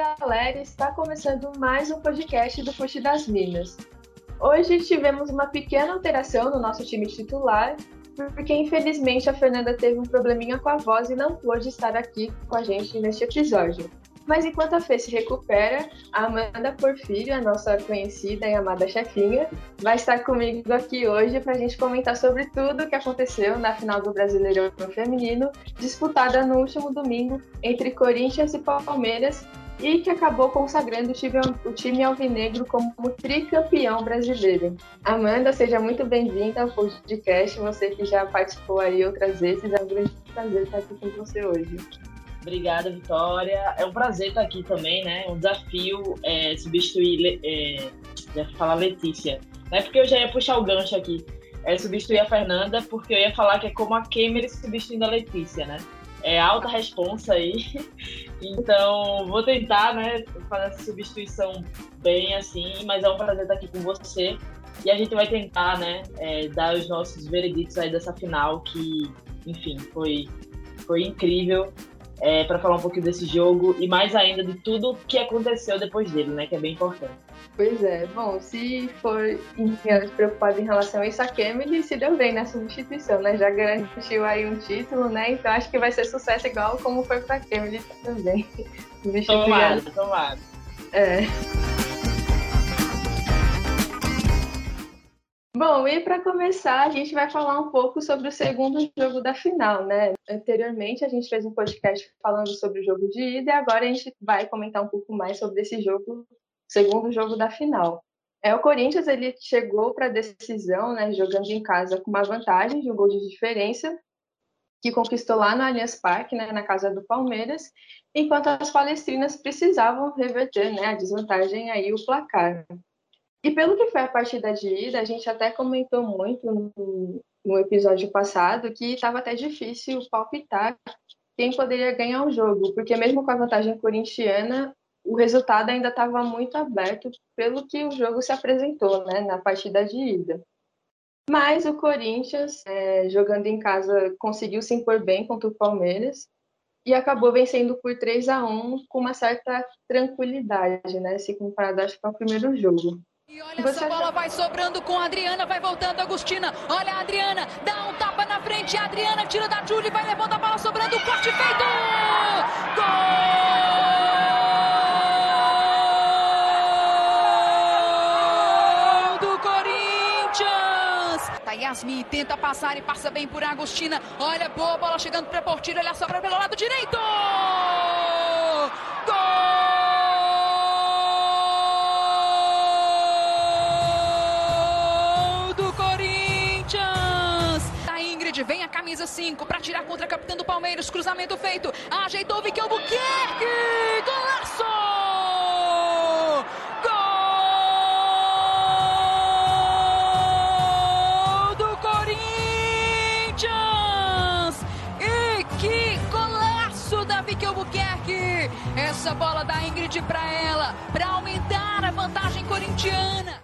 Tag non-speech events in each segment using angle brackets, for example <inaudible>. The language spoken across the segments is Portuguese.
galera, está começando mais um podcast do Fute das Minas. Hoje tivemos uma pequena alteração no nosso time titular, porque infelizmente a Fernanda teve um probleminha com a voz e não pôde estar aqui com a gente neste episódio. Mas enquanto a Fê se recupera, a Amanda Porfírio, a nossa conhecida e amada chefinha, vai estar comigo aqui hoje para a gente comentar sobre tudo o que aconteceu na final do Brasileirão Feminino, disputada no último domingo entre Corinthians e Palmeiras, e que acabou consagrando o time alvinegro como tricampeão brasileiro. Amanda, seja muito bem-vinda ao podcast, você que já participou aí outras vezes, é um grande prazer estar aqui com você hoje. Obrigada, Vitória. É um prazer estar aqui também, né? Um desafio é, substituir, é, já falar Letícia. Não é porque eu já ia puxar o gancho aqui. É substituir a Fernanda, porque eu ia falar que é como a Kemer substituindo a Letícia, né? É alta responsa aí. <laughs> Então, vou tentar, né, fazer essa substituição bem assim, mas é um prazer estar aqui com você. E a gente vai tentar, né, é, dar os nossos vereditos aí dessa final que, enfim, foi, foi incrível é, para falar um pouquinho desse jogo e mais ainda de tudo que aconteceu depois dele, né? Que é bem importante. Pois é. Bom, se for preocupado em relação a isso, a Kemily se deu bem na substituição, né? Já garantiu aí um título, né? Então acho que vai ser sucesso igual como foi para Kemily também. <laughs> Tomara, tomara. É. Bom, e para começar, a gente vai falar um pouco sobre o segundo jogo da final, né? Anteriormente, a gente fez um podcast falando sobre o jogo de ida e agora a gente vai comentar um pouco mais sobre esse jogo, segundo jogo da final. É, o Corinthians ele chegou para a decisão, né, jogando em casa com uma vantagem de um gol de diferença, que conquistou lá no Allianz Parque, né, na casa do Palmeiras, enquanto as palestrinas precisavam reverter né, a desvantagem aí o placar. E pelo que foi a partida de ida, a gente até comentou muito no, no episódio passado que estava até difícil palpitar quem poderia ganhar o jogo, porque mesmo com a vantagem corintiana, o resultado ainda estava muito aberto pelo que o jogo se apresentou né, na partida de ida. Mas o Corinthians, é, jogando em casa, conseguiu se impor bem contra o Palmeiras e acabou vencendo por 3 a 1 com uma certa tranquilidade, né, se comparado acho, com o primeiro jogo. E olha Você essa bola vai sobrando com a Adriana, vai voltando a Agostina. Olha a Adriana, dá um tapa na frente. A Adriana tira da Julie, vai levando a bola sobrando. Corte feito! Gol do Corinthians! Tá Yasmin tenta passar e passa bem por Agostina. Olha, boa bola chegando para Portilho. Olha, sobra pelo lado direito! Camisa 5 para tirar contra a capitã do Palmeiras. Cruzamento feito. Ajeitou o Vicky Albuquerque. Golaço! Gol do Corinthians! E que golaço da Vicky Albuquerque! Essa bola da Ingrid para ela, para aumentar a vantagem corintiana.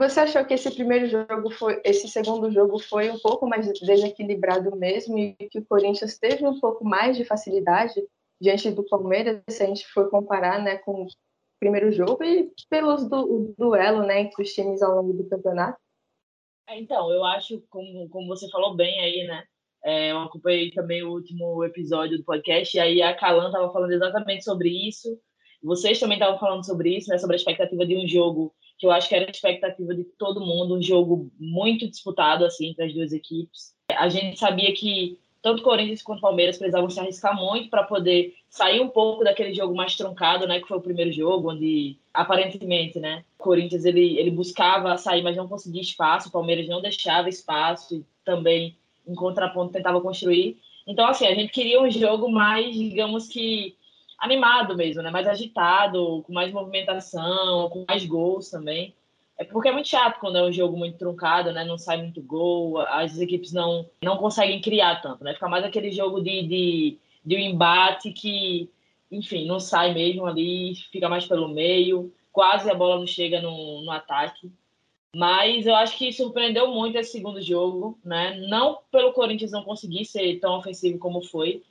Você achou que esse primeiro jogo foi, esse segundo jogo foi um pouco mais desequilibrado mesmo e que o Corinthians teve um pouco mais de facilidade diante do Palmeiras, se a gente for comparar, né, com o primeiro jogo e pelos do, duelo, né, entre os times ao longo do campeonato? É, então, eu acho, como, como você falou bem aí, né, é, eu acompanhei também o último episódio do podcast e aí a Calan estava falando exatamente sobre isso. Vocês também estavam falando sobre isso, né, sobre a expectativa de um jogo que eu acho que era a expectativa de todo mundo, um jogo muito disputado assim entre as duas equipes. A gente sabia que tanto Corinthians quanto Palmeiras precisavam se arriscar muito para poder sair um pouco daquele jogo mais truncado, né, que foi o primeiro jogo, onde aparentemente, né, o Corinthians ele, ele buscava sair, mas não conseguia espaço, o Palmeiras não deixava espaço e também em contraponto tentava construir. Então, assim, a gente queria um jogo mais, digamos que animado mesmo, né? Mais agitado, com mais movimentação, com mais gols também. É porque é muito chato quando é um jogo muito truncado, né? Não sai muito gol, as equipes não, não conseguem criar tanto, né? Fica mais aquele jogo de, de, de um embate que, enfim, não sai mesmo ali, fica mais pelo meio, quase a bola não chega no, no ataque. Mas eu acho que surpreendeu muito esse segundo jogo, né? Não pelo Corinthians não conseguir ser tão ofensivo como foi,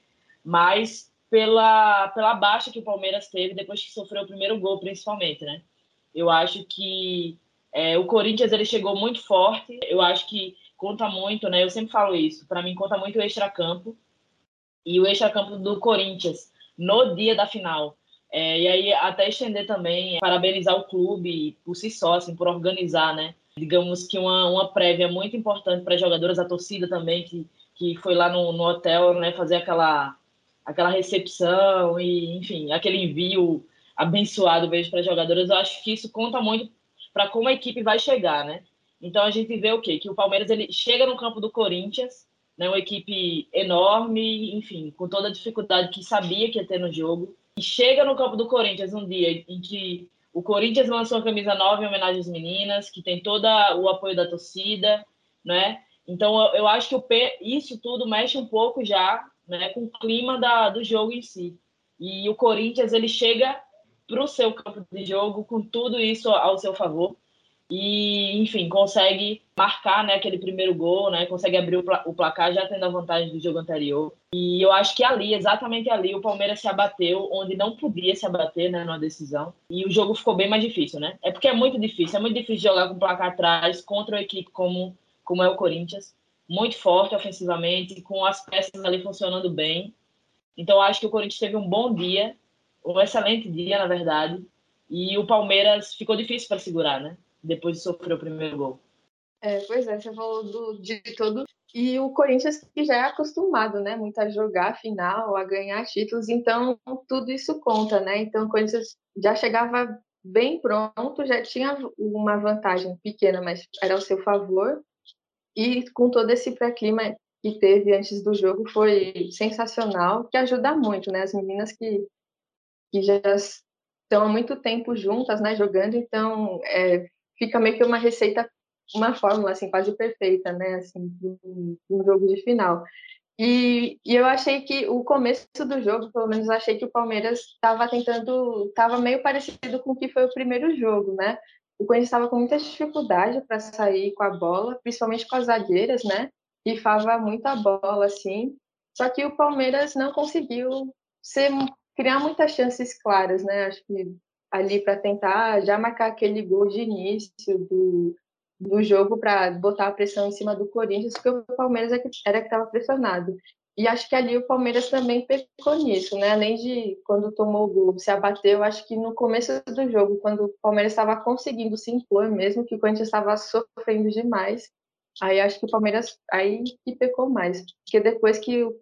mas pela, pela baixa que o Palmeiras teve depois que sofreu o primeiro gol, principalmente, né? Eu acho que é, o Corinthians ele chegou muito forte. Eu acho que conta muito, né? Eu sempre falo isso. Para mim conta muito o extracampo e o extracampo do Corinthians no dia da final. É, e aí até estender também, parabenizar o clube por si só, assim, por organizar, né? Digamos que uma, uma prévia muito importante para jogadoras, a torcida também que, que foi lá no, no hotel, né? Fazer aquela aquela recepção e, enfim, aquele envio abençoado mesmo para jogadoras, eu acho que isso conta muito para como a equipe vai chegar, né? Então a gente vê o quê? Que o Palmeiras ele chega no campo do Corinthians, né? Uma equipe enorme, enfim, com toda a dificuldade que sabia que ia ter no jogo, e chega no campo do Corinthians um dia em que o Corinthians lançou a camisa nova em homenagem às meninas, que tem todo o apoio da torcida, né? Então eu, acho que isso tudo mexe um pouco já né, com o clima da, do jogo em si. E o Corinthians ele chega para o seu campo de jogo com tudo isso ao seu favor e, enfim, consegue marcar né, aquele primeiro gol, né, consegue abrir o, o placar já tendo a vantagem do jogo anterior. E eu acho que ali, exatamente ali, o Palmeiras se abateu onde não podia se abater né, numa decisão. E o jogo ficou bem mais difícil, né? É porque é muito difícil, é muito difícil jogar com o placar atrás contra uma equipe como, como é o Corinthians muito forte ofensivamente, com as peças ali funcionando bem. Então, acho que o Corinthians teve um bom dia, um excelente dia, na verdade, e o Palmeiras ficou difícil para segurar, né? Depois de sofrer o primeiro gol. É, pois é, você falou do, de todo. E o Corinthians que já é acostumado, né? Muito a jogar final, a ganhar títulos, então tudo isso conta, né? Então o Corinthians já chegava bem pronto, já tinha uma vantagem pequena, mas era ao seu favor. E com todo esse pré-clima que teve antes do jogo foi sensacional, que ajuda muito, né? As meninas que, que já estão há muito tempo juntas, né, jogando, então é, fica meio que uma receita, uma fórmula assim quase perfeita, né, assim, um jogo de final. E, e, eu achei que o começo do jogo, pelo menos, achei que o Palmeiras estava tentando, estava meio parecido com o que foi o primeiro jogo, né? O Corinthians estava com muita dificuldade para sair com a bola, principalmente com as zagueiras, né? Rifava muita bola, assim. Só que o Palmeiras não conseguiu ser, criar muitas chances claras, né? Acho que ali para tentar já marcar aquele gol de início do, do jogo para botar a pressão em cima do Corinthians, porque o Palmeiras é era que estava pressionado. E acho que ali o Palmeiras também pecou nisso, né? Além de quando tomou o gol, se abateu, acho que no começo do jogo, quando o Palmeiras estava conseguindo se impor mesmo, que o Corinthians estava sofrendo demais, aí acho que o Palmeiras aí que pecou mais. Porque depois que o,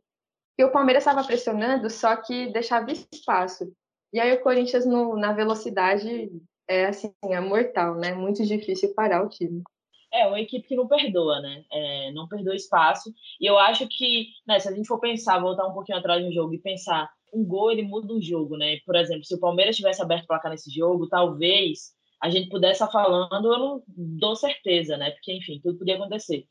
que o Palmeiras estava pressionando, só que deixava espaço. E aí o Corinthians no, na velocidade é assim, é mortal, né? Muito difícil parar o time. É, uma equipe que não perdoa, né? É, não perdoa espaço. E eu acho que, né, se a gente for pensar, voltar um pouquinho atrás no jogo e pensar, um gol ele muda o jogo, né? Por exemplo, se o Palmeiras tivesse aberto o placar nesse jogo, talvez a gente pudesse estar falando, eu não dou certeza, né? Porque, enfim, tudo podia acontecer.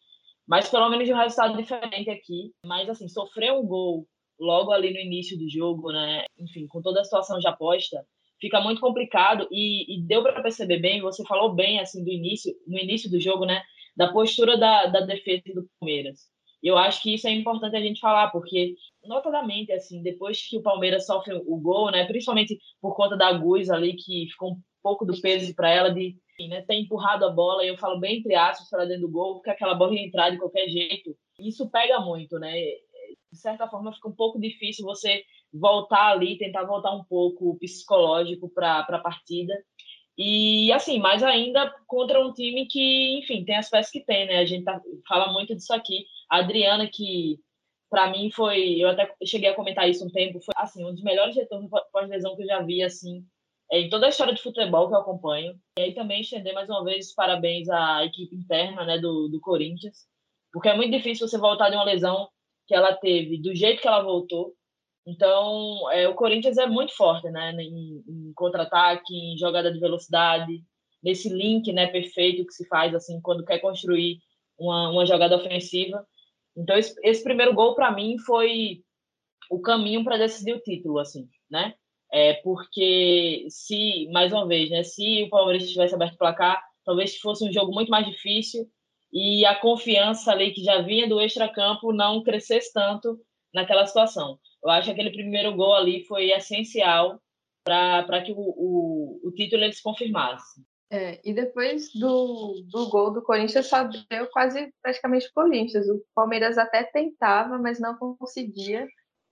Mas pelo menos um resultado diferente aqui. Mas, assim, sofrer um gol logo ali no início do jogo, né? Enfim, com toda a situação já posta, fica muito complicado e, e deu para perceber bem, você falou bem assim do início, no início do jogo, né, da postura da, da defesa do Palmeiras. Eu acho que isso é importante a gente falar, porque notadamente assim, depois que o Palmeiras sofre o gol, né, principalmente por conta da Guz ali que ficou um pouco do peso para ela de né, ter empurrado a bola, eu falo bem entre aspas para dentro do gol, porque aquela bola ia entrar de qualquer jeito. Isso pega muito, né? De certa forma fica um pouco difícil você voltar ali, tentar voltar um pouco o psicológico para a partida. E assim, mais ainda contra um time que, enfim, tem as peças que tem, né? A gente tá, fala muito disso aqui. A Adriana, que para mim foi, eu até cheguei a comentar isso um tempo, foi assim, um dos melhores retornos pós-lesão que eu já vi, assim, é, em toda a história de futebol que eu acompanho. E aí também estender mais uma vez os parabéns à equipe interna, né, do, do Corinthians, porque é muito difícil você voltar de uma lesão que ela teve do jeito que ela voltou, então, é, o Corinthians é muito forte, né, em, em contra-ataque, em jogada de velocidade, nesse link, né, perfeito que se faz assim quando quer construir uma, uma jogada ofensiva. Então, esse, esse primeiro gol para mim foi o caminho para decidir o título, assim, né? É porque se, mais uma vez, né, se o Palmeiras tivesse aberto o placar, talvez fosse um jogo muito mais difícil e a confiança ali que já vinha do extracampo não crescesse tanto naquela situação. Eu acho que aquele primeiro gol ali foi essencial para que o, o, o título ele se confirmasse. É, e depois do, do gol do Corinthians, só deu quase praticamente o Corinthians. O Palmeiras até tentava, mas não conseguia.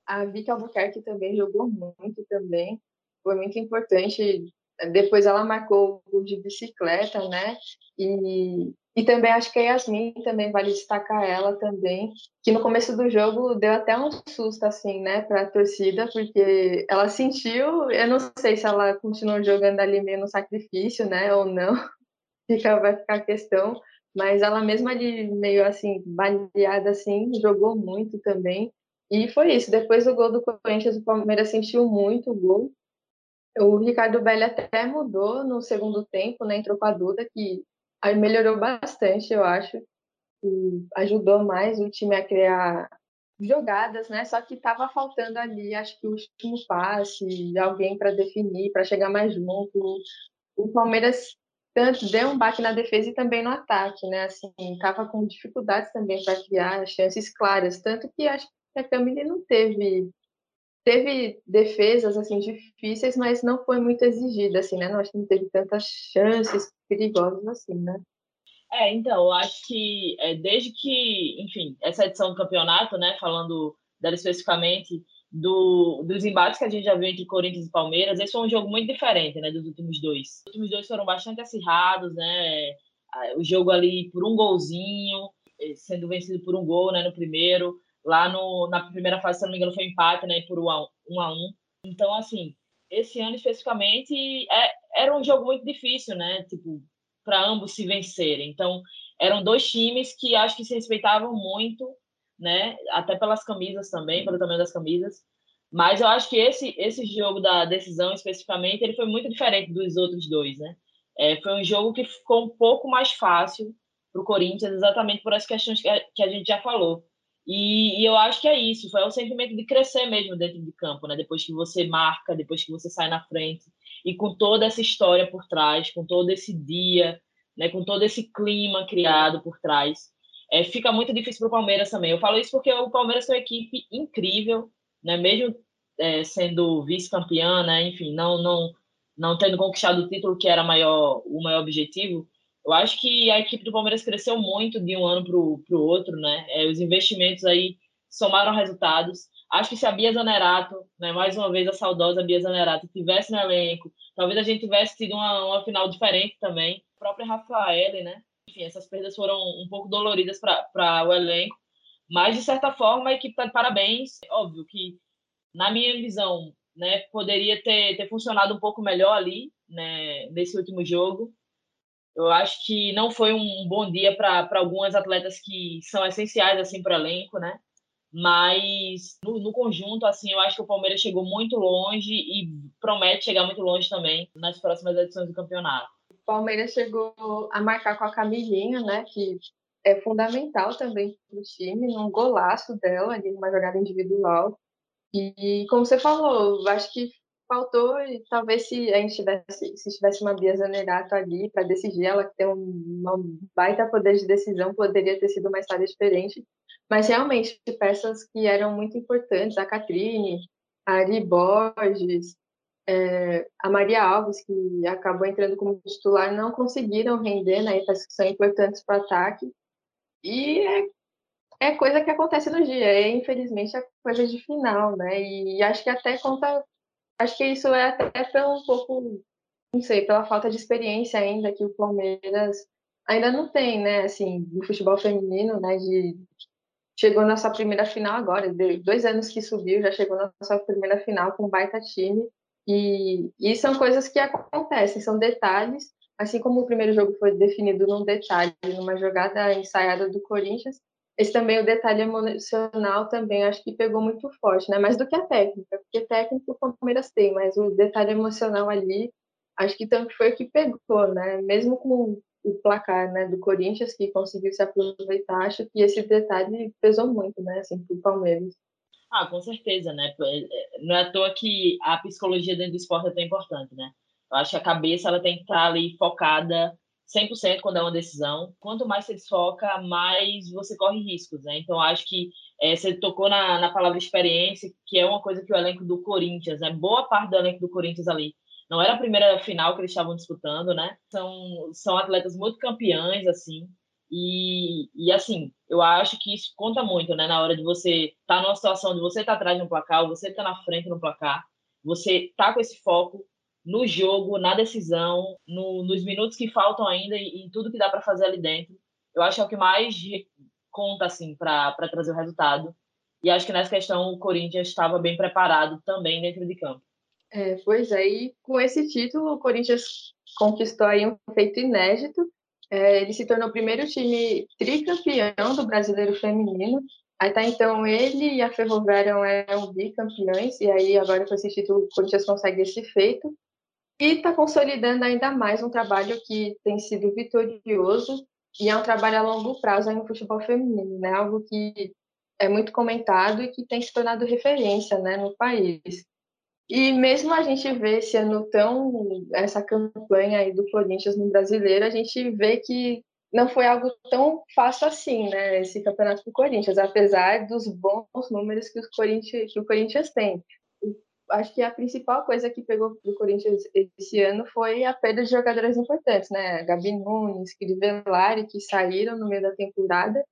A Vicky Albuquerque também jogou muito também. Foi muito importante. Depois ela marcou o de bicicleta, né? E, e também acho que a Yasmin também vale destacar ela também, que no começo do jogo deu até um susto assim, né, para a torcida, porque ela sentiu, eu não sei se ela continuou jogando ali meio no sacrifício, né, ou não. <laughs> Fica vai ficar a questão, mas ela mesma ali meio assim baleada assim, jogou muito também. E foi isso, depois do gol do Corinthians, o Palmeiras sentiu muito o gol. O Ricardo Belli até mudou no segundo tempo, né? Entrou com a Duda, que melhorou bastante, eu acho. E ajudou mais o time a criar jogadas, né? Só que estava faltando ali, acho que o último passe, alguém para definir, para chegar mais junto. O Palmeiras tanto deu um baque na defesa e também no ataque, né? Assim, estava com dificuldades também para criar chances claras, tanto que acho que a Camille não teve teve defesas assim difíceis, mas não foi muito exigida assim, né? Não acho que não teve tantas chances perigosas assim, né? É, então, eu acho que é, desde que, enfim, essa edição do campeonato, né, falando dela especificamente, do, dos embates que a gente já viu entre Corinthians e Palmeiras, esse foi um jogo muito diferente, né, dos últimos dois. Os últimos dois foram bastante acirrados, né, o jogo ali por um golzinho, eh, sendo vencido por um gol, né, no primeiro, Lá no, na primeira fase, se não me engano, foi empate, né? Por 1 um a 1 um a um. Então, assim, esse ano especificamente é, era um jogo muito difícil, né? Tipo, para ambos se vencerem. Então, eram dois times que acho que se respeitavam muito, né? Até pelas camisas também, pelo tamanho das camisas. Mas eu acho que esse esse jogo da decisão especificamente, ele foi muito diferente dos outros dois, né? É, foi um jogo que ficou um pouco mais fácil para o Corinthians, exatamente por as questões que a, que a gente já falou. E, e, eu acho que é isso, foi o sentimento de crescer mesmo dentro de campo, né? Depois que você marca, depois que você sai na frente, e com toda essa história por trás, com todo esse dia, né? Com todo esse clima criado por trás, é, fica muito difícil para o Palmeiras também. Eu falo isso porque o Palmeiras tem uma equipe incrível, né? Mesmo é, sendo vice-campeã, né? Enfim, não, não, não tendo conquistado o título que era maior, o maior objetivo, eu acho que a equipe do Palmeiras cresceu muito de um ano para o outro, né? É, os investimentos aí somaram resultados. Acho que se a Bia Zanerato, né, mais uma vez a saudosa Bia Zanerato, tivesse no elenco, talvez a gente tivesse tido uma, uma final diferente também. A própria Rafaele, né? Enfim, essas perdas foram um pouco doloridas para o elenco, mas de certa forma a equipe está de parabéns. Óbvio que, na minha visão, né, poderia ter, ter funcionado um pouco melhor ali, né, nesse último jogo eu acho que não foi um bom dia para algumas atletas que são essenciais assim para o elenco, né? Mas no, no, conjunto, assim, eu acho que o Palmeiras chegou muito longe e promete chegar muito longe também nas próximas edições do campeonato. O Palmeiras chegou a marcar com a Camilinha, né? Que é fundamental também para o time, num golaço dela ali numa jogada individual. E como você falou, acho que faltou, e talvez se a gente tivesse, se tivesse uma Bia Zanerato ali para decidir, ela que tem uma baita poder de decisão, poderia ter sido uma história diferente. Mas realmente, peças que eram muito importantes, a Catrine, a Ari Borges, é, a Maria Alves, que acabou entrando como titular, não conseguiram render, né? Peças que são importantes para o ataque. E é, é coisa que acontece no dia, é infelizmente a coisa de final, né? E acho que até conta Acho que isso é até pelo um pouco, não sei, pela falta de experiência ainda que o Palmeiras ainda não tem, né? Assim, no futebol feminino, né? De chegou na sua primeira final agora, dois anos que subiu, já chegou na sua primeira final com um baita time. E, e são coisas que acontecem, são detalhes. Assim como o primeiro jogo foi definido num detalhe, numa jogada ensaiada do Corinthians, esse também, o detalhe emocional também, acho que pegou muito forte, né? Mais do que a técnica, porque técnica o Palmeiras tem, mas o detalhe emocional ali, acho que também foi o que pegou, né? Mesmo com o placar né, do Corinthians, que conseguiu se aproveitar, acho que esse detalhe pesou muito, né? Assim, pro Palmeiras. Ah, com certeza, né? É, é, não é à toa que a psicologia dentro do esporte é tão importante, né? Eu acho que a cabeça ela tem que estar ali focada 100% quando é uma decisão. Quanto mais você desfoca, mais você corre riscos, né? Então, acho que é, você tocou na, na palavra experiência, que é uma coisa que o elenco do Corinthians, né? Boa parte do elenco do Corinthians ali não era a primeira final que eles estavam disputando, né? São, são atletas muito campeões, assim. E, e assim, eu acho que isso conta muito, né? Na hora de você estar tá numa situação de você estar tá atrás no placar, ou você estar tá na frente no placar, você tá com esse foco no jogo, na decisão, no, nos minutos que faltam ainda e em tudo que dá para fazer ali dentro. Eu acho que é o que mais conta, assim, para trazer o resultado. E acho que nessa questão o Corinthians estava bem preparado também dentro de campo. É, pois é, com esse título o Corinthians conquistou aí um feito inédito. É, ele se tornou o primeiro time tricampeão do brasileiro feminino. Aí tá então ele e a Ferroviária eram bicampeões, e aí agora com esse título o Corinthians consegue esse feito. E está consolidando ainda mais um trabalho que tem sido vitorioso e é um trabalho a longo prazo no futebol feminino, né? Algo que é muito comentado e que tem se tornado referência, né, no país. E mesmo a gente vê esse ano tão essa campanha aí do Corinthians no Brasileiro, a gente vê que não foi algo tão fácil assim, né? Esse campeonato do Corinthians, apesar dos bons números que, os Corinthians, que o Corinthians tem. Acho que a principal coisa que pegou do Corinthians esse ano foi a perda de jogadoras importantes, né? Gabi Nunes, Crivellari, que saíram no meio da temporada.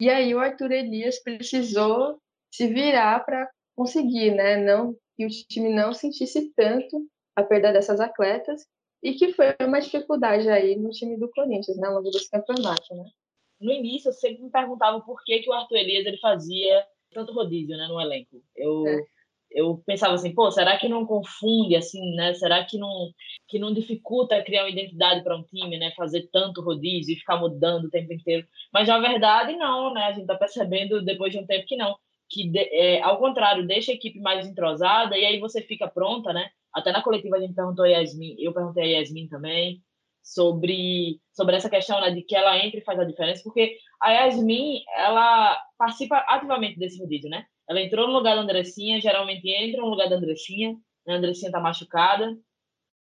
E aí o Arthur Elias precisou se virar para conseguir, né? Não que o time não sentisse tanto a perda dessas atletas e que foi uma dificuldade aí no time do Corinthians, né, ao longo desse campeonato, né? No início, eu sempre me perguntava por que, que o Arthur Elias ele fazia tanto rodízio, né, no elenco. Eu é. Eu pensava assim, pô, será que não confunde assim, né? Será que não que não dificulta criar uma identidade para um time, né, fazer tanto rodízio e ficar mudando o tempo inteiro? Mas na verdade não, né? A gente tá percebendo depois de um tempo que não que, é, ao contrário, deixa a equipe mais entrosada e aí você fica pronta, né? Até na coletiva a gente perguntou a Yasmin, eu perguntei a Yasmin também, sobre, sobre essa questão né, de que ela entra e faz a diferença, porque a Yasmin, ela participa ativamente desse rodízio, né? Ela entrou no lugar da Andressinha, geralmente entra no lugar da Andressinha, a Andressinha tá machucada,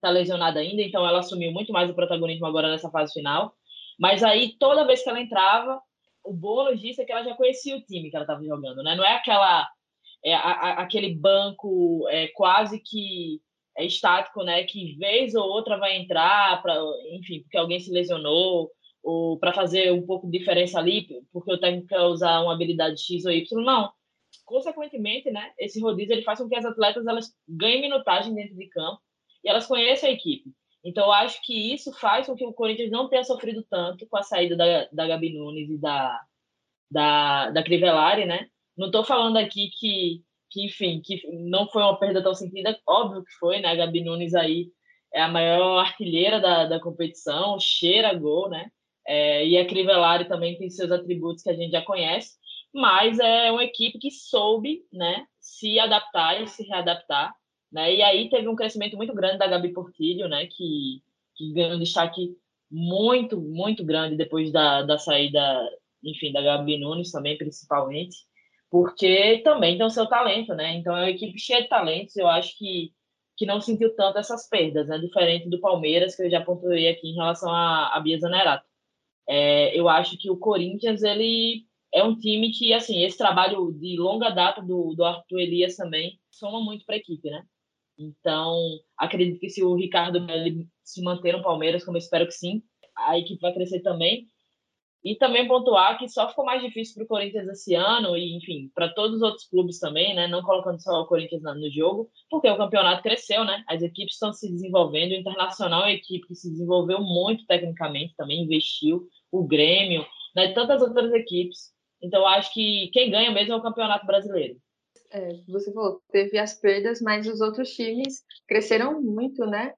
tá lesionada ainda, então ela assumiu muito mais o protagonismo agora nessa fase final. Mas aí, toda vez que ela entrava, o bônus disso é que ela já conhecia o time que ela estava jogando, né? Não é aquela é, a, a, aquele banco é, quase que é estático, né? Que vez ou outra vai entrar para, enfim, porque alguém se lesionou ou para fazer um pouco de diferença ali, porque o técnico quer usar uma habilidade X ou Y, não. Consequentemente, né? Esse rodízio ele faz com que as atletas elas ganhem minutagem dentro de campo e elas conheçam a equipe. Então, eu acho que isso faz com que o Corinthians não tenha sofrido tanto com a saída da, da Gabi Nunes e da, da, da Crivellari, né? Não estou falando aqui que, que, enfim, que não foi uma perda tão sentida, óbvio que foi, né? A Gabi Nunes aí é a maior artilheira da, da competição, cheira gol, né? É, e a Crivellari também tem seus atributos que a gente já conhece, mas é uma equipe que soube, né, se adaptar e se readaptar né? E aí teve um crescimento muito grande da Gabi Portilho, né? que, que ganhou um destaque muito, muito grande depois da, da saída, enfim, da Gabi Nunes também, principalmente, porque também tem o seu talento, né? Então é uma equipe cheia de talentos, eu acho que, que não sentiu tanto essas perdas, né? Diferente do Palmeiras, que eu já pontuei aqui em relação a, a Bia Zanerato. É, eu acho que o Corinthians, ele é um time que, assim, esse trabalho de longa data do, do Arthur Elias também soma muito para a equipe, né? Então, acredito que se o Ricardo se manter no Palmeiras, como eu espero que sim, a equipe vai crescer também. E também pontuar que só ficou mais difícil para o Corinthians esse ano, e enfim, para todos os outros clubes também, né? Não colocando só o Corinthians no jogo, porque o campeonato cresceu, né? As equipes estão se desenvolvendo. O Internacional é uma equipe que se desenvolveu muito tecnicamente, também investiu. O Grêmio, né? Tantas outras equipes. Então, acho que quem ganha mesmo é o Campeonato Brasileiro é, você falou, teve as perdas, mas os outros times cresceram muito, né?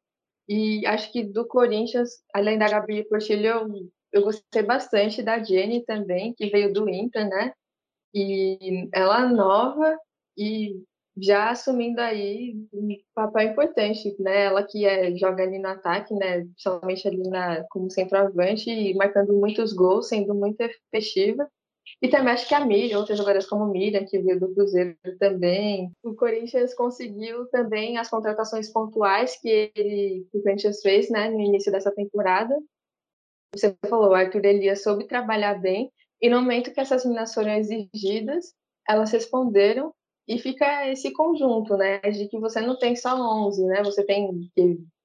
E acho que do Corinthians, além da Gabi Portilho, eu, eu gostei bastante da Jenny também, que veio do Inter, né? E ela nova e já assumindo aí um papel importante, né? Ela que é, joga ali no ataque, né? Principalmente ali na, como centroavante e marcando muitos gols, sendo muito efetiva. E também acho que a Miriam, outras jogadoras como Miriam, que veio do Cruzeiro também. O Corinthians conseguiu também as contratações pontuais que, ele, que o Corinthians fez né, no início dessa temporada. você falou, o Arthur Elias soube trabalhar bem, e no momento que essas meninas foram exigidas, elas responderam e fica esse conjunto, né, de que você não tem só 11, né, você tem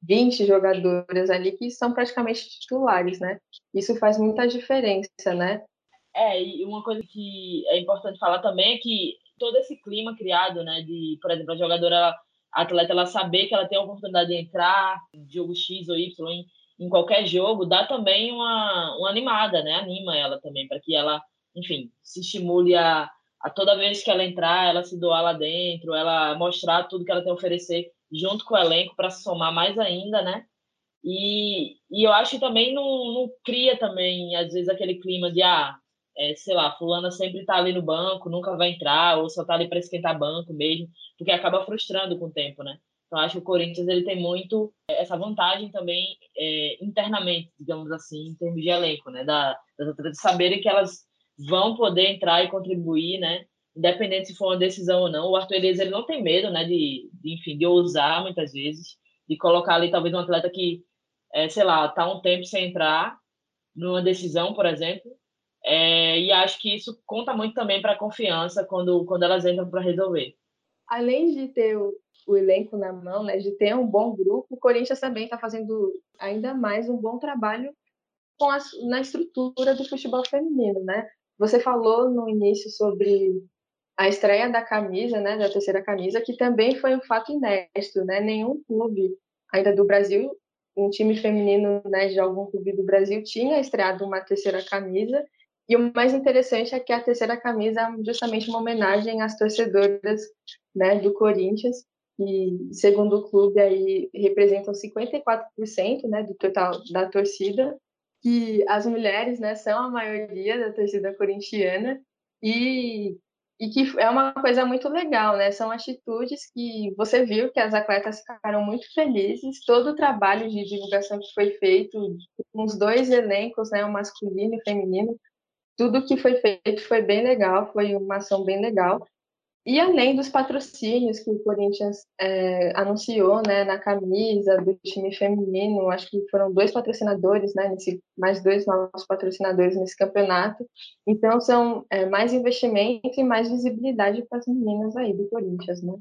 20 jogadoras ali que são praticamente titulares, né? Isso faz muita diferença, né? É, e uma coisa que é importante falar também é que todo esse clima criado, né, de, por exemplo, a jogadora a atleta ela saber que ela tem a oportunidade de entrar em jogo X ou Y em, em qualquer jogo, dá também uma, uma animada, né? Anima ela também para que ela, enfim, se estimule a a toda vez que ela entrar, ela se doar lá dentro, ela mostrar tudo que ela tem a oferecer junto com o elenco para se somar mais ainda, né? E, e eu acho que também não, não cria também, às vezes, aquele clima de, ah, é, sei lá, fulana sempre está ali no banco, nunca vai entrar, ou só está ali para esquentar banco mesmo, porque acaba frustrando com o tempo, né? Então, acho que o Corinthians ele tem muito essa vantagem também é, internamente, digamos assim, em termos de elenco, né? Da, das atletas saberem que elas vão poder entrar e contribuir, né? Independente se for uma decisão ou não. O Arthur Elias ele não tem medo, né? De, de, enfim, de ousar muitas vezes, de colocar ali talvez um atleta que, é, sei lá, tá um tempo sem entrar numa decisão, por exemplo. É, e acho que isso conta muito também para a confiança quando, quando elas entram para resolver. Além de ter o, o, elenco na mão, né, de ter um bom grupo, o Corinthians também está fazendo ainda mais um bom trabalho com a, na estrutura do futebol feminino, né? Você falou no início sobre a estreia da camisa, né, da terceira camisa, que também foi um fato inédito, né? Nenhum clube ainda do Brasil, um time feminino, né, de algum clube do Brasil tinha estreado uma terceira camisa. E o mais interessante é que a terceira camisa é justamente uma homenagem às torcedoras, né, do Corinthians, que segundo o clube aí representam 54%, né, do total da torcida. Que as mulheres né, são a maioria da torcida corintiana. E, e que é uma coisa muito legal, né? São atitudes que você viu que as atletas ficaram muito felizes, todo o trabalho de divulgação que foi feito os dois elencos, né, o masculino e o feminino, tudo que foi feito foi bem legal, foi uma ação bem legal. E além dos patrocínios que o Corinthians é, anunciou né, na camisa do time feminino, acho que foram dois patrocinadores, né, nesse, mais dois novos patrocinadores nesse campeonato. Então, são é, mais investimento e mais visibilidade para as meninas aí do Corinthians, né?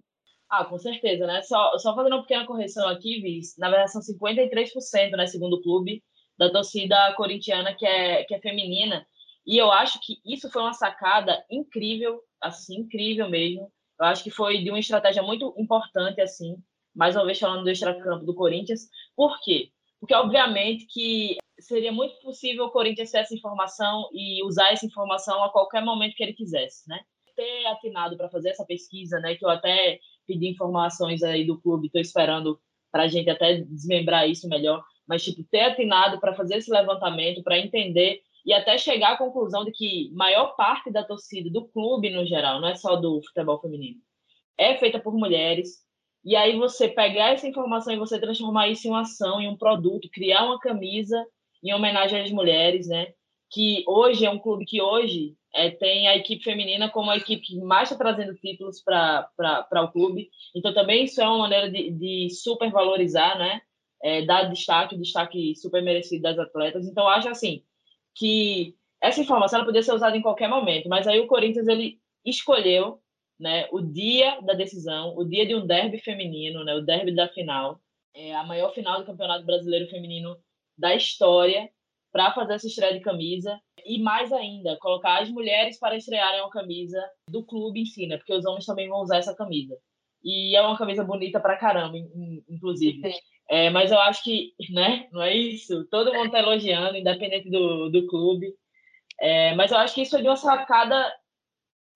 Ah, com certeza, né? Só, só fazendo uma pequena correção aqui, Viz, na verdade são 53%, né, segundo o clube, da torcida corintiana que é, que é feminina. E eu acho que isso foi uma sacada incrível assim, incrível mesmo. Eu acho que foi de uma estratégia muito importante, assim, mais uma vez falando do extracampo do Corinthians. Por quê? Porque, obviamente, que seria muito possível o Corinthians ter essa informação e usar essa informação a qualquer momento que ele quisesse, né? Ter atinado para fazer essa pesquisa, né? Que eu até pedi informações aí do clube, estou esperando para a gente até desmembrar isso melhor, mas, tipo, ter atinado para fazer esse levantamento, para entender e até chegar à conclusão de que maior parte da torcida do clube no geral, não é só do futebol feminino, é feita por mulheres. E aí você pegar essa informação e você transformar isso em uma ação, em um produto, criar uma camisa em homenagem às mulheres, né? Que hoje é um clube que hoje é, tem a equipe feminina como a equipe que mais está trazendo títulos para o clube. Então também isso é uma maneira de, de super valorizar, né? É, dar destaque, destaque super merecido das atletas. Então acho assim, que essa informação podia ser usada em qualquer momento, mas aí o Corinthians ele escolheu né, o dia da decisão, o dia de um derby feminino, né, o derby da final, é a maior final do Campeonato Brasileiro Feminino da história, para fazer essa estreia de camisa e mais ainda, colocar as mulheres para estrearem a camisa do clube em si, né, porque os homens também vão usar essa camisa. E é uma camisa bonita pra caramba, inclusive. É, mas eu acho que, né, não é isso? Todo mundo está elogiando, independente do, do clube. É, mas eu acho que isso foi de uma sacada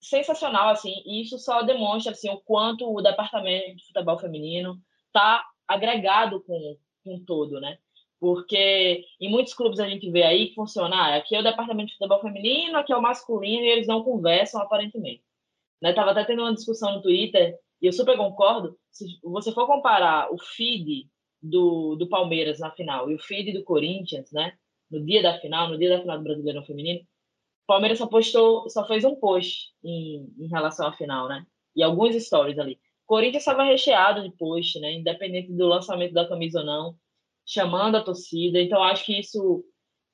sensacional, assim, e isso só demonstra, assim, o quanto o departamento de futebol feminino está agregado com, com todo, né? Porque em muitos clubes a gente vê aí que funciona, ah, aqui é o departamento de futebol feminino, aqui é o masculino, e eles não conversam aparentemente. Né? Tava até tendo uma discussão no Twitter, e eu super concordo, se você for comparar o feed do, do Palmeiras na final e o feed do Corinthians, né? No dia da final, no dia da final do Brasileirão Feminino, o Palmeiras só postou, só fez um post em, em relação à final, né? E alguns stories ali. O Corinthians estava recheado de post, né? Independente do lançamento da camisa ou não, chamando a torcida. Então, acho que isso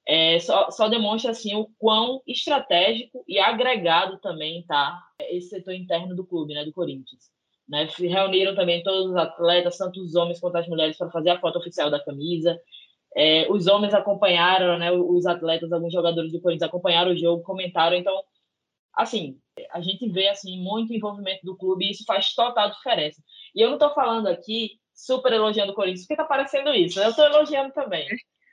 é, só, só demonstra assim o quão estratégico e agregado também está esse setor interno do clube, né, do Corinthians. Né? Reuniram também todos os atletas, tanto os homens quanto as mulheres, para fazer a foto oficial da camisa. É, os homens acompanharam, né, os atletas, alguns jogadores do Corinthians acompanharam o jogo, comentaram. Então, assim, a gente vê assim muito envolvimento do clube e isso faz total diferença. E eu não estou falando aqui super elogiando o Corinthians, porque está parecendo isso. Né? Eu estou elogiando também,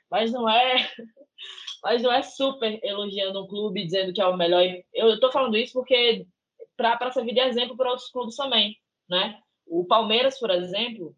mas não é, <laughs> mas não é super elogiando um clube dizendo que é o melhor. Eu estou falando isso porque para servir de exemplo para outros clubes também, né? O Palmeiras, por exemplo,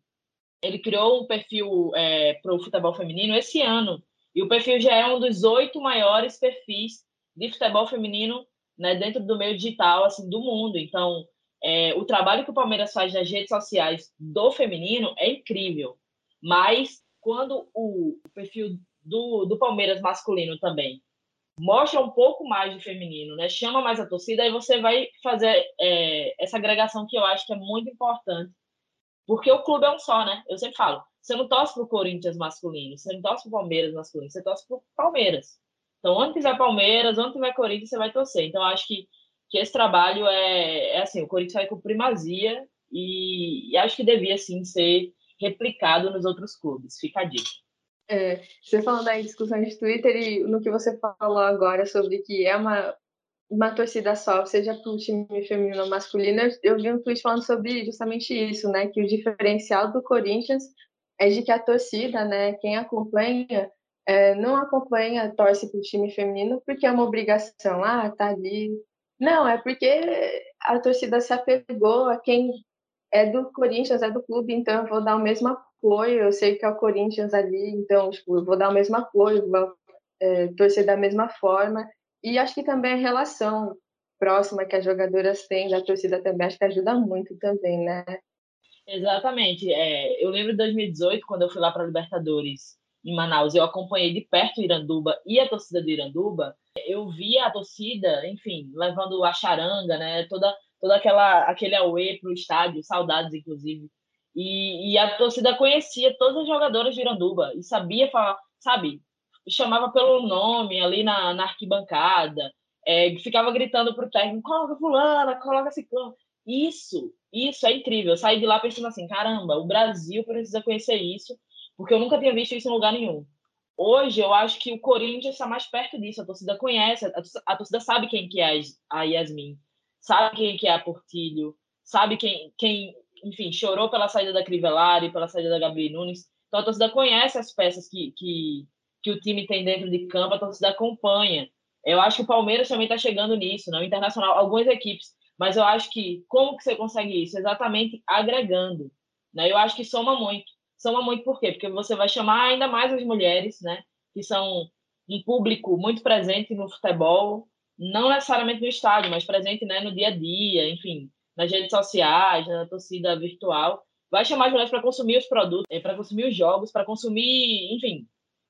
ele criou um perfil é, para o futebol feminino esse ano e o perfil já é um dos oito maiores perfis de futebol feminino né, dentro do meio digital assim do mundo. Então, é, o trabalho que o Palmeiras faz nas redes sociais do feminino é incrível. Mas quando o perfil do, do Palmeiras masculino também mostra um pouco mais de feminino, né? Chama mais a torcida, aí você vai fazer é, essa agregação que eu acho que é muito importante. Porque o clube é um só, né? Eu sempre falo, você não torce pro Corinthians masculino, você não torce pro Palmeiras masculino, você torce pro Palmeiras. Então, onde tiver Palmeiras, onde tiver Corinthians, você vai torcer. Então, acho que, que esse trabalho é, é assim, o Corinthians vai com primazia e, e, acho que devia, sim, ser replicado nos outros clubes. Fica a dica. É, você falando aí discussão de Twitter e no que você falou agora sobre que é uma, uma torcida só, seja para o time feminino ou masculino, eu vi um tweet falando sobre justamente isso, né? Que o diferencial do Corinthians é de que a torcida, né, quem acompanha, é, não acompanha, torce para o time feminino porque é uma obrigação, ah, tá ali. Não, é porque a torcida se apegou a quem é do Corinthians, é do clube, então eu vou dar o mesmo apoio. Eu sei que é o Corinthians ali, então tipo, eu vou dar o mesmo apoio, vou é, torcer da mesma forma. E acho que também a relação próxima que as jogadoras têm da torcida também, acho que ajuda muito também, né? Exatamente. É, eu lembro de 2018, quando eu fui lá para Libertadores em Manaus, eu acompanhei de perto o Iranduba e a torcida do Iranduba. Eu vi a torcida, enfim, levando a charanga, né? Toda, toda aquela aquele auê o estádio, saudades inclusive. E, e, a torcida conhecia todas as jogadoras de Iranduba e sabia falar, sabe? Chamava pelo nome ali na, na arquibancada, é, ficava gritando pro técnico: coloca fulana, coloca ciclano. Isso, isso é incrível. Eu saí de lá pensando assim: caramba, o Brasil precisa conhecer isso porque eu nunca tinha visto isso em lugar nenhum. Hoje, eu acho que o Corinthians está mais perto disso. A torcida conhece, a torcida sabe quem que é a Yasmin, sabe quem que é a Portilho, sabe quem, quem enfim, chorou pela saída da Crivellari, pela saída da Gabi Nunes. Então, a torcida conhece as peças que, que, que o time tem dentro de campo, a torcida acompanha. Eu acho que o Palmeiras também está chegando nisso, não? O Internacional, algumas equipes. Mas eu acho que, como que você consegue isso? Exatamente agregando. Né? Eu acho que soma muito soma muito por quê? Porque você vai chamar ainda mais as mulheres, né? Que são um público muito presente no futebol, não necessariamente no estádio, mas presente né, no dia a dia, enfim, nas redes sociais, na torcida virtual. Vai chamar as mulheres para consumir os produtos, eh, para consumir os jogos, para consumir, enfim,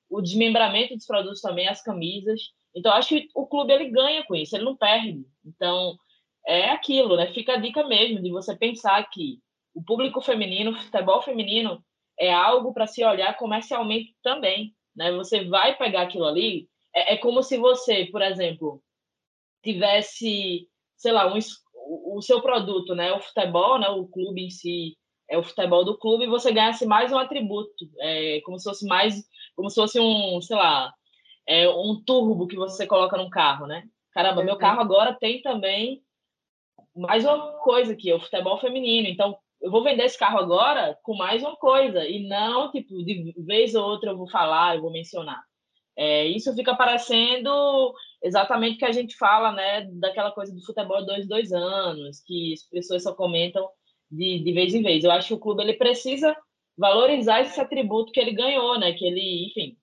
o desmembramento dos produtos também, as camisas. Então, acho que o clube ele ganha com isso, ele não perde. Então, é aquilo, né? Fica a dica mesmo de você pensar que o público feminino, o futebol feminino, é algo para se olhar comercialmente também. Né? Você vai pegar aquilo ali, é, é como se você, por exemplo, tivesse, sei lá, um, o, o seu produto, né? o futebol, né? o clube em si, é o futebol do clube, e você ganhasse mais um atributo, é, como se fosse mais, como se fosse um, sei lá, é, um turbo que você coloca no carro, né? Caramba, meu carro agora tem também mais uma coisa aqui, é o futebol feminino. Então, eu vou vender esse carro agora com mais uma coisa, e não, tipo, de vez ou outra eu vou falar, eu vou mencionar. É, isso fica parecendo exatamente o que a gente fala, né, daquela coisa do futebol dois, dois anos, que as pessoas só comentam de, de vez em vez. Eu acho que o clube ele precisa valorizar esse atributo que ele ganhou, né, que ele, enfim,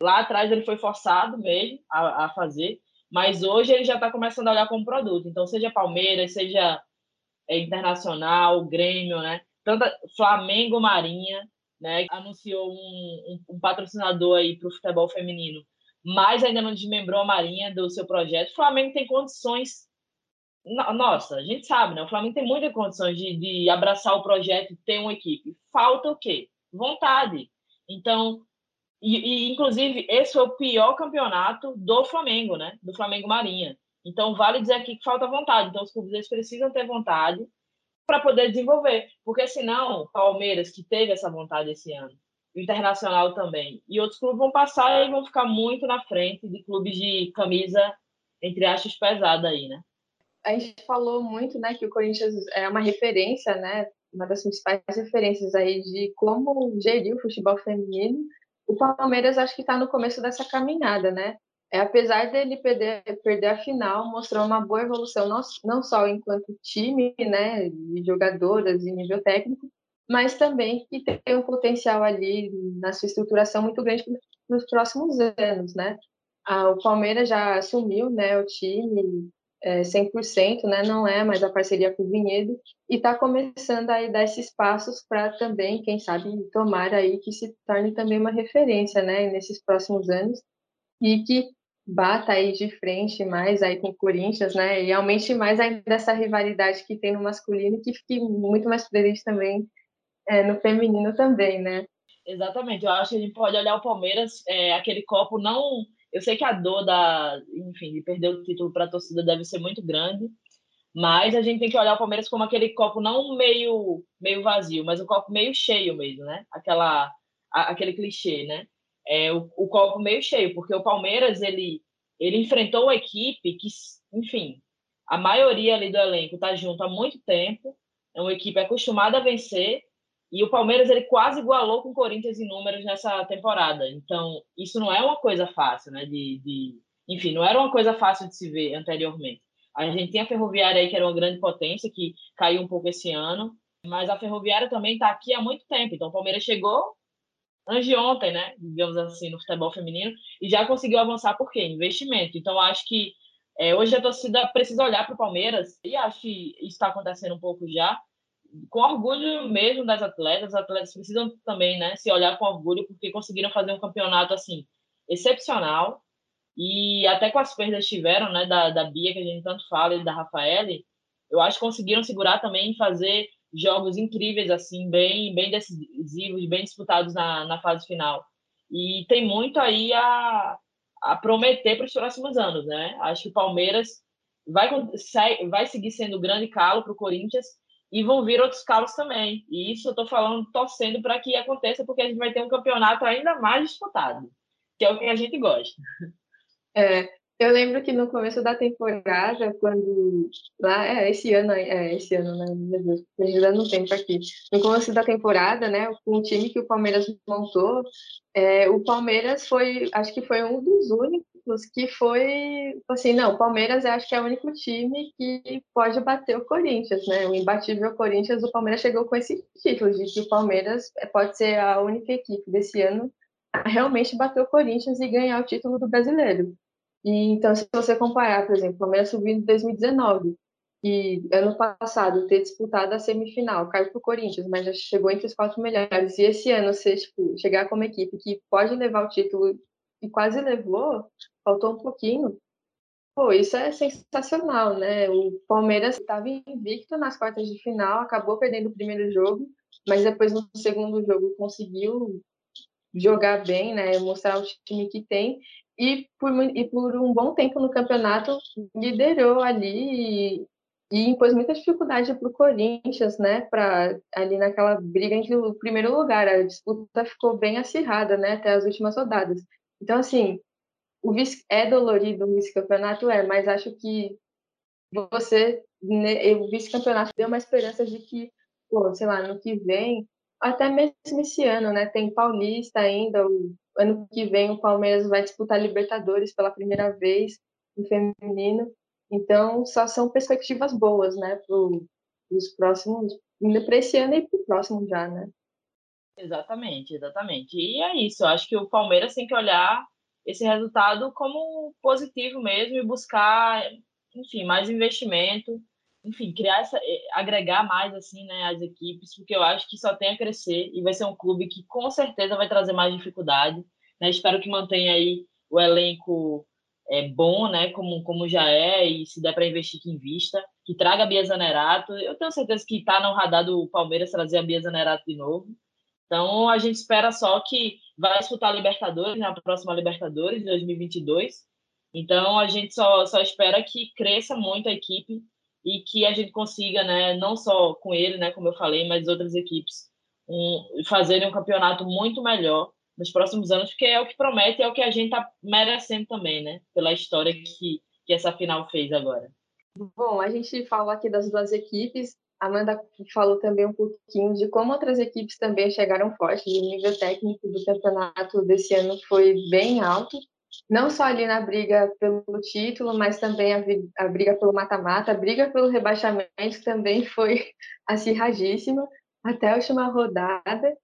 lá atrás ele foi forçado mesmo a, a fazer, mas hoje ele já está começando a olhar como produto. Então, seja Palmeiras, seja é, Internacional, Grêmio, né? Tanto Flamengo, Marinha, né? Anunciou um, um, um patrocinador aí para o futebol feminino, mas ainda não desmembrou a Marinha do seu projeto. O Flamengo tem condições nossa, a gente sabe, né? O Flamengo tem muitas condições de, de abraçar o projeto e ter uma equipe. Falta o quê? Vontade. Então, E, e, inclusive, esse foi o pior campeonato do Flamengo, né? Do Flamengo Marinha. Então, vale dizer aqui que falta vontade. Então, os clubes eles precisam ter vontade para poder desenvolver. Porque senão, Palmeiras, que teve essa vontade esse ano, Internacional também, e outros clubes vão passar e vão ficar muito na frente de clubes de camisa, entre aspas, pesada aí, né? A gente falou muito, né, que o Corinthians é uma referência, né, uma das principais referências aí de como gerir o futebol feminino. O Palmeiras acho que está no começo dessa caminhada, né? É, apesar dele perder, perder a final, mostrou uma boa evolução, não, não só enquanto time, né, de jogadoras e nível técnico, mas também que tem um potencial ali na sua estruturação muito grande para os próximos anos, né? Ah, o Palmeiras já assumiu, né, o time é, 100%, né, não é mais a parceria com o Vinhedo, e está começando a dar esses passos para também, quem sabe, tomar aí que se torne também uma referência, né, nesses próximos anos, e que bata aí de frente mais aí com o Corinthians, né, e aumente mais ainda essa rivalidade que tem no masculino, que fique muito mais presente também é, no feminino também, né. Exatamente, eu acho que a gente pode olhar o Palmeiras, é, aquele copo não eu sei que a dor da, enfim, de perder o título para a torcida deve ser muito grande, mas a gente tem que olhar o Palmeiras como aquele copo não meio meio vazio, mas um copo meio cheio mesmo, né? Aquela a, aquele clichê, né? É o, o copo meio cheio, porque o Palmeiras ele ele enfrentou uma equipe que, enfim, a maioria ali do elenco tá junto há muito tempo, é uma equipe acostumada a vencer e o Palmeiras ele quase igualou com o Corinthians em números nessa temporada. Então, isso não é uma coisa fácil, né? De, de... Enfim, não era uma coisa fácil de se ver anteriormente. A gente tem a Ferroviária aí, que era uma grande potência, que caiu um pouco esse ano. Mas a Ferroviária também está aqui há muito tempo. Então, o Palmeiras chegou antes de ontem, né? Digamos assim, no futebol feminino, e já conseguiu avançar por quê? Investimento. Então, acho que é, hoje a torcida precisa olhar para o Palmeiras, e acho que isso está acontecendo um pouco já, com orgulho mesmo das atletas. As atletas precisam também, né, se olhar com orgulho porque conseguiram fazer um campeonato assim excepcional e até com as perdas tiveram, né, da, da Bia que a gente tanto fala e da Rafaele, eu acho que conseguiram segurar também e fazer jogos incríveis assim, bem bem decisivos, bem disputados na, na fase final. E tem muito aí a, a prometer para os próximos anos, né? Acho que o Palmeiras vai, vai seguir sendo o grande calo para o Corinthians e vão vir outros calos também. E isso eu estou falando, torcendo para que aconteça, porque a gente vai ter um campeonato ainda mais disputado, que é o que a gente gosta. <laughs> É, eu lembro que no começo da temporada, quando lá, é, esse ano, é, esse ano, né, meu Deus, ajudando um tempo aqui. No começo da temporada, né, com o time que o Palmeiras montou, é, o Palmeiras foi, acho que foi um dos únicos que foi assim, não, o Palmeiras eu acho que é o único time que pode bater o Corinthians, né? O imbatível Corinthians, o Palmeiras chegou com esse título de que o Palmeiras pode ser a única equipe desse ano a realmente bater o Corinthians e ganhar o título do brasileiro. E então, se você comparar, por exemplo, o Palmeiras subiu em 2019 e ano passado ter disputado a semifinal, caiu para o Corinthians, mas já chegou entre os quatro melhores. E esse ano você tipo, chegar como equipe que pode levar o título e quase levou, faltou um pouquinho. Pô, isso é sensacional, né? O Palmeiras estava invicto nas quartas de final, acabou perdendo o primeiro jogo, mas depois no segundo jogo conseguiu jogar bem, né? Mostrar o time que tem e por, e por um bom tempo no campeonato liderou ali e, e impôs muita dificuldade para o Corinthians, né? Para ali naquela briga entre o primeiro lugar, a disputa ficou bem acirrada, né? Até as últimas rodadas. Então, assim, o vice é dolorido o vice-campeonato, é, mas acho que você, né, o vice-campeonato deu uma esperança de que, pô, sei lá, no que vem, até mesmo esse ano, né, tem Paulista ainda, o ano que vem o Palmeiras vai disputar Libertadores pela primeira vez no feminino, então só são perspectivas boas, né, para os próximos, ainda para esse ano e para o próximo já, né. Exatamente, exatamente. E é isso, eu acho que o Palmeiras tem que olhar esse resultado como positivo mesmo e buscar, enfim, mais investimento, enfim, criar essa, eh, agregar mais assim, né, as equipes, porque eu acho que só tem a crescer e vai ser um clube que com certeza vai trazer mais dificuldade, né? Espero que mantenha aí o elenco é bom, né, como como já é e se der para investir que invista, que traga a Bia Zanerato. Eu tenho certeza que está no radar do Palmeiras trazer a Bia Zanerato de novo. Então a gente espera só que vai disputar a Libertadores, na né, próxima Libertadores de 2022. Então a gente só, só espera que cresça muito a equipe e que a gente consiga, né, não só com ele, né, como eu falei, mas outras equipes, um, fazerem um campeonato muito melhor nos próximos anos, porque é o que promete, é o que a gente está merecendo também, né, pela história que, que essa final fez agora. Bom, a gente falou aqui das duas equipes, Amanda falou também um pouquinho de como outras equipes também chegaram fortes, o nível técnico do campeonato desse ano foi bem alto, não só ali na briga pelo título, mas também a, briga pelo mata-mata, a briga pelo rebaixamento também <laughs> foi acirradíssima até a última rodada.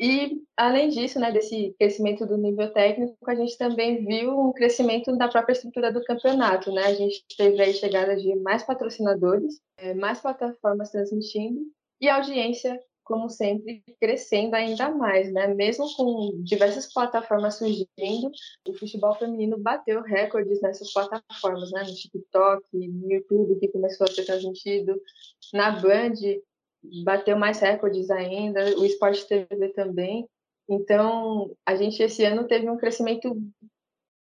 E, além disso, né, desse crescimento do nível técnico, a gente também viu um crescimento da própria estrutura do campeonato. Né? A gente teve aí chegada de mais patrocinadores, é, mais plataformas transmitindo e audiência, como sempre, crescendo ainda mais. Né? Mesmo com diversas plataformas surgindo, o futebol feminino bateu recordes nessas plataformas, né? no TikTok, no YouTube, que começou a ser transmitido, na Band, bateu mais recordes ainda, o Sport TV também. Então, a gente esse ano teve um crescimento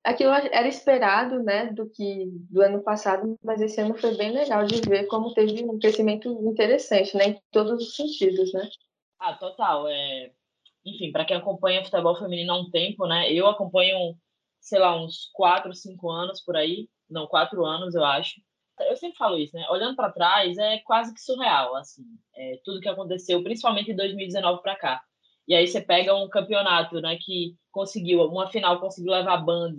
aquilo era esperado, né, do que do ano passado, mas esse ano foi bem legal de ver como teve um crescimento interessante, né, em todos os sentidos, né? Ah, total, é, enfim, para quem acompanha futebol feminino há um tempo, né, eu acompanho, sei lá, uns quatro, cinco anos por aí, não, quatro anos, eu acho eu sempre falo isso, né? Olhando para trás, é quase que surreal, assim, é, tudo que aconteceu, principalmente em 2019 para cá. E aí você pega um campeonato, né, que conseguiu, uma final conseguiu levar a Band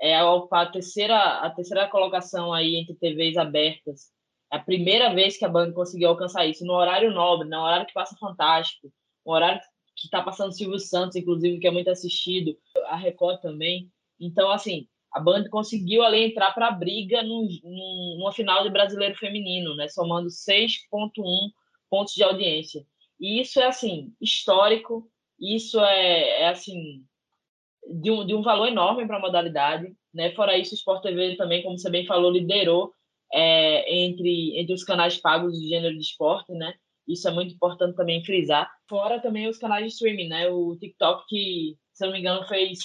é, a terceira, a terceira colocação aí entre TVs abertas. É a primeira vez que a Band conseguiu alcançar isso, no horário nobre, no horário que passa fantástico, no horário que está passando Silvio Santos, inclusive, que é muito assistido, a Record também. Então, assim, a Band conseguiu ali entrar para a briga num, numa final de brasileiro feminino, né, somando 6,1 pontos de audiência. E isso é assim histórico, isso é, é assim de um, de um valor enorme para a modalidade. Né? Fora isso, o Sport TV também, como você bem falou, liderou é, entre, entre os canais pagos do gênero de esporte, né? Isso é muito importante também frisar. Fora também os canais de streaming, né? O TikTok, que, se não me engano, fez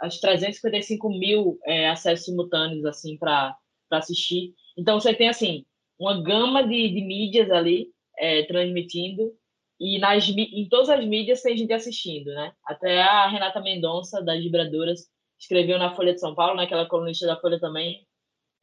as 355 mil é, acessos simultâneos assim para assistir. Então você tem assim uma gama de, de mídias ali é, transmitindo e nas em todas as mídias tem gente assistindo, né? Até a Renata Mendonça das Vibradoras escreveu na Folha de São Paulo, né? colunista da Folha também.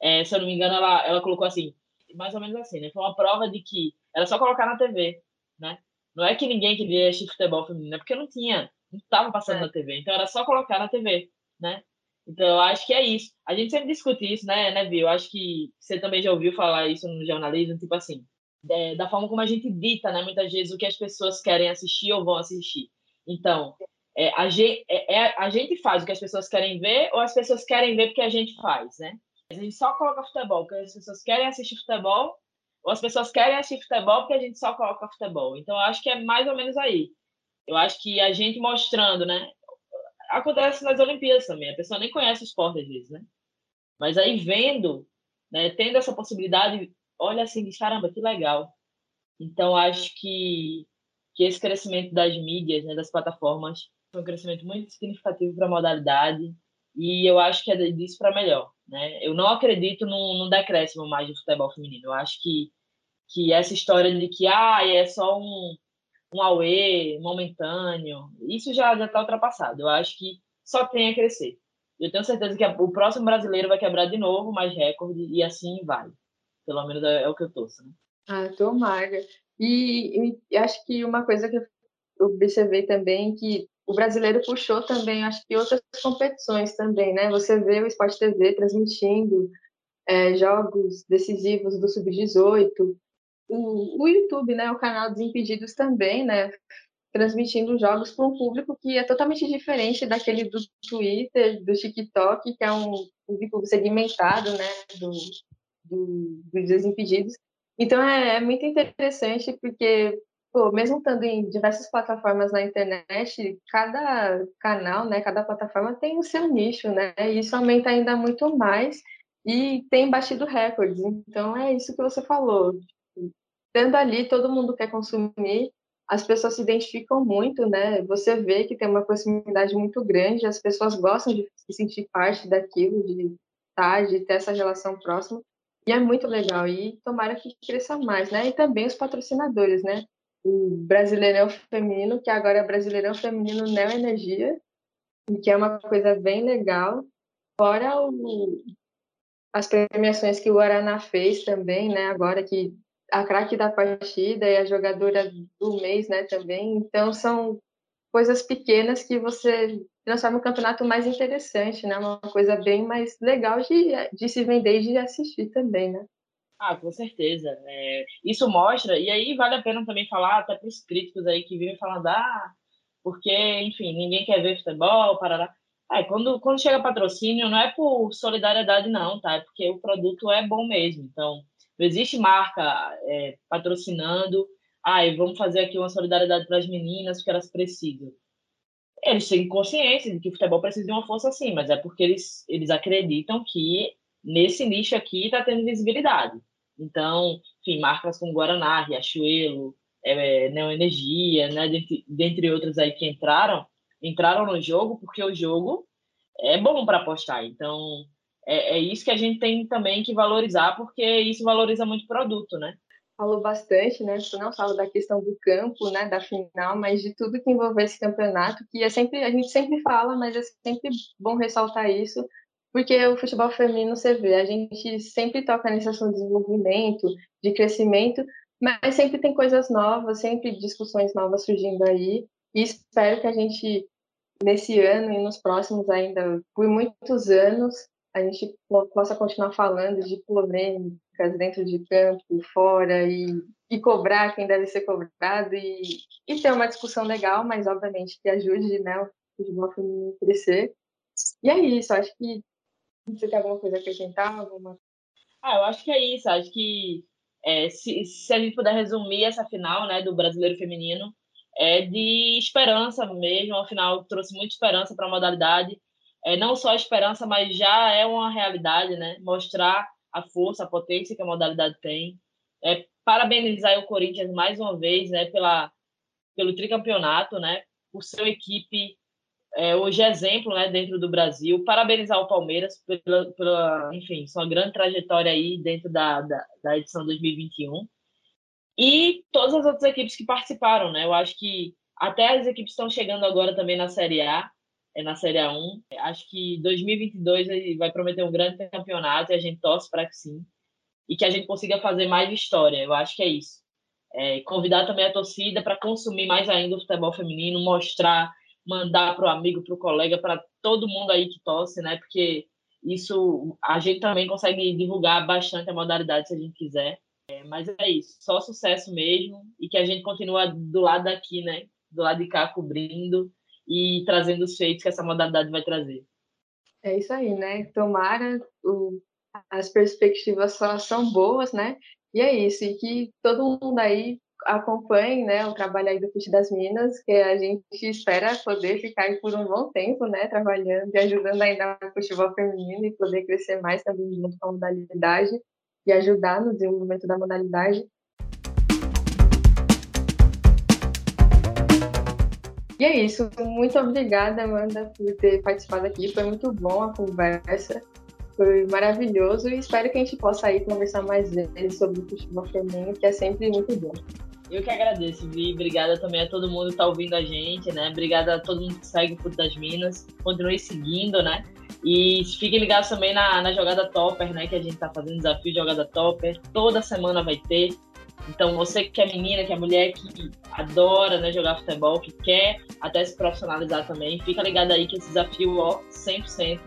É, se eu não me engano, ela, ela colocou assim, mais ou menos assim, né? Foi uma prova de que era só colocar na TV, né? Não é que ninguém queria assistir futebol feminino, é porque não tinha não estava passando é. na TV. Então era só colocar na TV, né? Então eu acho que é isso. A gente sempre discute isso, né, né, Viu? Eu acho que você também já ouviu falar isso no jornalismo, tipo assim, é, da forma como a gente dita, né, muitas vezes o que as pessoas querem assistir ou vão assistir. Então, é, a, gente, é, é, a gente faz o que as pessoas querem ver ou as pessoas querem ver porque a gente faz, né? A gente só coloca futebol porque as pessoas querem assistir futebol ou as pessoas querem assistir futebol porque a gente só coloca futebol. Então, eu acho que é mais ou menos aí. Eu acho que a gente mostrando, né? Acontece nas Olimpíadas também, a pessoa nem conhece o esporte às vezes, né? Mas aí vendo, né, tendo essa possibilidade, olha assim, diz, caramba, que legal. Então, acho que, que esse crescimento das mídias, né, das plataformas, foi um crescimento muito significativo para a modalidade e eu acho que é disso para melhor. Né? Eu não acredito num, num decréscimo mais do futebol feminino. Eu acho que, que essa história de que ah, é só um, um auê momentâneo, isso já está ultrapassado. Eu acho que só tem a crescer. Eu tenho certeza que o próximo brasileiro vai quebrar de novo mais recorde e assim vai. Pelo menos é, é o que eu torço. Né? Ah, tomara. E, e acho que uma coisa que eu observei também que o brasileiro puxou também, acho que outras competições também, né? Você vê o Sport TV transmitindo é, jogos decisivos do Sub-18, o, o YouTube, né, o canal Desimpedidos também, né, transmitindo jogos para um público que é totalmente diferente daquele do Twitter, do TikTok, que é um público segmentado, né, do, do, dos Desimpedidos. Então é, é muito interessante porque, pô, mesmo estando em diversas plataformas na internet, cada canal, né, cada plataforma tem o seu nicho, né, e isso aumenta ainda muito mais e tem batido recordes. Então é isso que você falou estando ali, todo mundo quer consumir, as pessoas se identificam muito, né? Você vê que tem uma proximidade muito grande, as pessoas gostam de se sentir parte daquilo, de estar, de ter essa relação próxima. E é muito legal. E tomara que cresça mais, né? E também os patrocinadores, né? O Brasileirão Feminino, que agora é Brasileirão Feminino Neo Energia, que é uma coisa bem legal. Fora o, as premiações que o Guaraná fez também, né? Agora que a craque da partida e a jogadora do mês, né? Também. Então são coisas pequenas que você transforma o campeonato mais interessante, né? Uma coisa bem mais legal de, de se vender e de assistir também, né? Ah, com certeza. É, isso mostra, e aí vale a pena também falar até para os críticos aí que vivem falando, ah, porque, enfim, ninguém quer ver futebol, parará. É, quando, quando chega patrocínio, não é por solidariedade, não, tá? É porque o produto é bom mesmo. Então, não existe marca é, patrocinando, ah, vamos fazer aqui uma solidariedade para as meninas, porque elas precisam. Eles têm consciência de que o futebol precisa de uma força assim, mas é porque eles, eles acreditam que nesse nicho aqui está tendo visibilidade. Então, enfim, marcas como Guaraná, Riachuelo, é, Neoenergia, né, dentre, dentre outras aí que entraram, entraram no jogo porque o jogo é bom para apostar. Então, é, é, isso que a gente tem também que valorizar, porque isso valoriza muito o produto, né? Falou bastante, né? Não só da questão do campo, né, da final, mas de tudo que envolve esse campeonato, que é sempre a gente sempre fala, mas é sempre bom ressaltar isso, porque o futebol feminino você vê, a gente sempre toca nesse assunto de desenvolvimento, de crescimento, mas sempre tem coisas novas, sempre discussões novas surgindo aí, e espero que a gente nesse ano e nos próximos ainda, por muitos anos, a gente possa continuar falando de polêmicas dentro de campo, fora, e, e cobrar quem deve ser cobrado, e, e ter uma discussão legal, mas obviamente que ajude né, o futebol feminino a crescer. E é isso, acho que você tem alguma coisa a acrescentar? Alguma... Ah, eu acho que é isso, acho que é, se, se a gente puder resumir essa final né, do brasileiro feminino, é de esperança mesmo. Afinal, trouxe muita esperança para a modalidade. É, não só esperança, mas já é uma realidade, né? Mostrar a força, a potência que a modalidade tem. É, parabenizar o Corinthians mais uma vez, né? Pela, pelo tricampeonato, né? Por ser uma equipe é, hoje exemplo, né? Dentro do Brasil. Parabenizar o Palmeiras pela, pela enfim, sua grande trajetória aí dentro da, da, da edição 2021 e todas as outras equipes que participaram, né? Eu acho que até as equipes estão chegando agora também na Série A, na Série A1. Acho que 2022 vai prometer um grande campeonato e a gente torce para que sim. E que a gente consiga fazer mais história. Eu acho que é isso. É, convidar também a torcida para consumir mais ainda o futebol feminino, mostrar, mandar para o amigo, para o colega, para todo mundo aí que torce, né? Porque isso a gente também consegue divulgar bastante a modalidade se a gente quiser. É, mas é isso, só sucesso mesmo e que a gente continua do lado daqui, né? Do lado de cá cobrindo e trazendo os feitos que essa modalidade vai trazer. É isso aí, né? Tomara, o, as perspectivas só são boas, né? E é isso, e que todo mundo aí acompanhe né, o trabalho aí do Fute das Minas, que a gente espera poder ficar aí por um bom tempo, né, trabalhando e ajudando ainda o futebol feminino e poder crescer mais também junto com a modalidade e ajudar no desenvolvimento da modalidade. E é isso. Muito obrigada, Amanda, por ter participado aqui. Foi muito bom a conversa. Foi maravilhoso e espero que a gente possa aí conversar mais vezes sobre o futebol feminino, que é sempre muito bom. Eu que agradeço, Vi. Obrigada também a todo mundo que está ouvindo a gente, né? Obrigada a todo mundo que segue o Fute das Minas. Continue seguindo, né? E fiquem ligados também na, na jogada topper, né? Que a gente tá fazendo desafio de jogada topper. Toda semana vai ter. Então, você que é menina, que é mulher, que adora né, jogar futebol, que quer até se profissionalizar também, fica ligado aí que esse desafio, ó, 100%,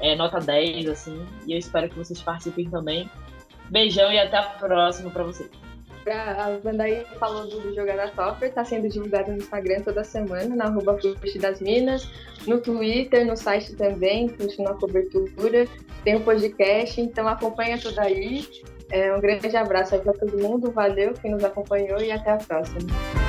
é nota 10, assim. E eu espero que vocês participem também. Beijão e até a próxima para vocês a banda aí falou do Jogada Topper, tá sendo divulgado no Instagram toda semana, na arroba das Minas, no Twitter, no site também, continua a cobertura, tem o um podcast, então acompanha tudo aí. É, um grande abraço para todo mundo, valeu quem nos acompanhou e até a próxima.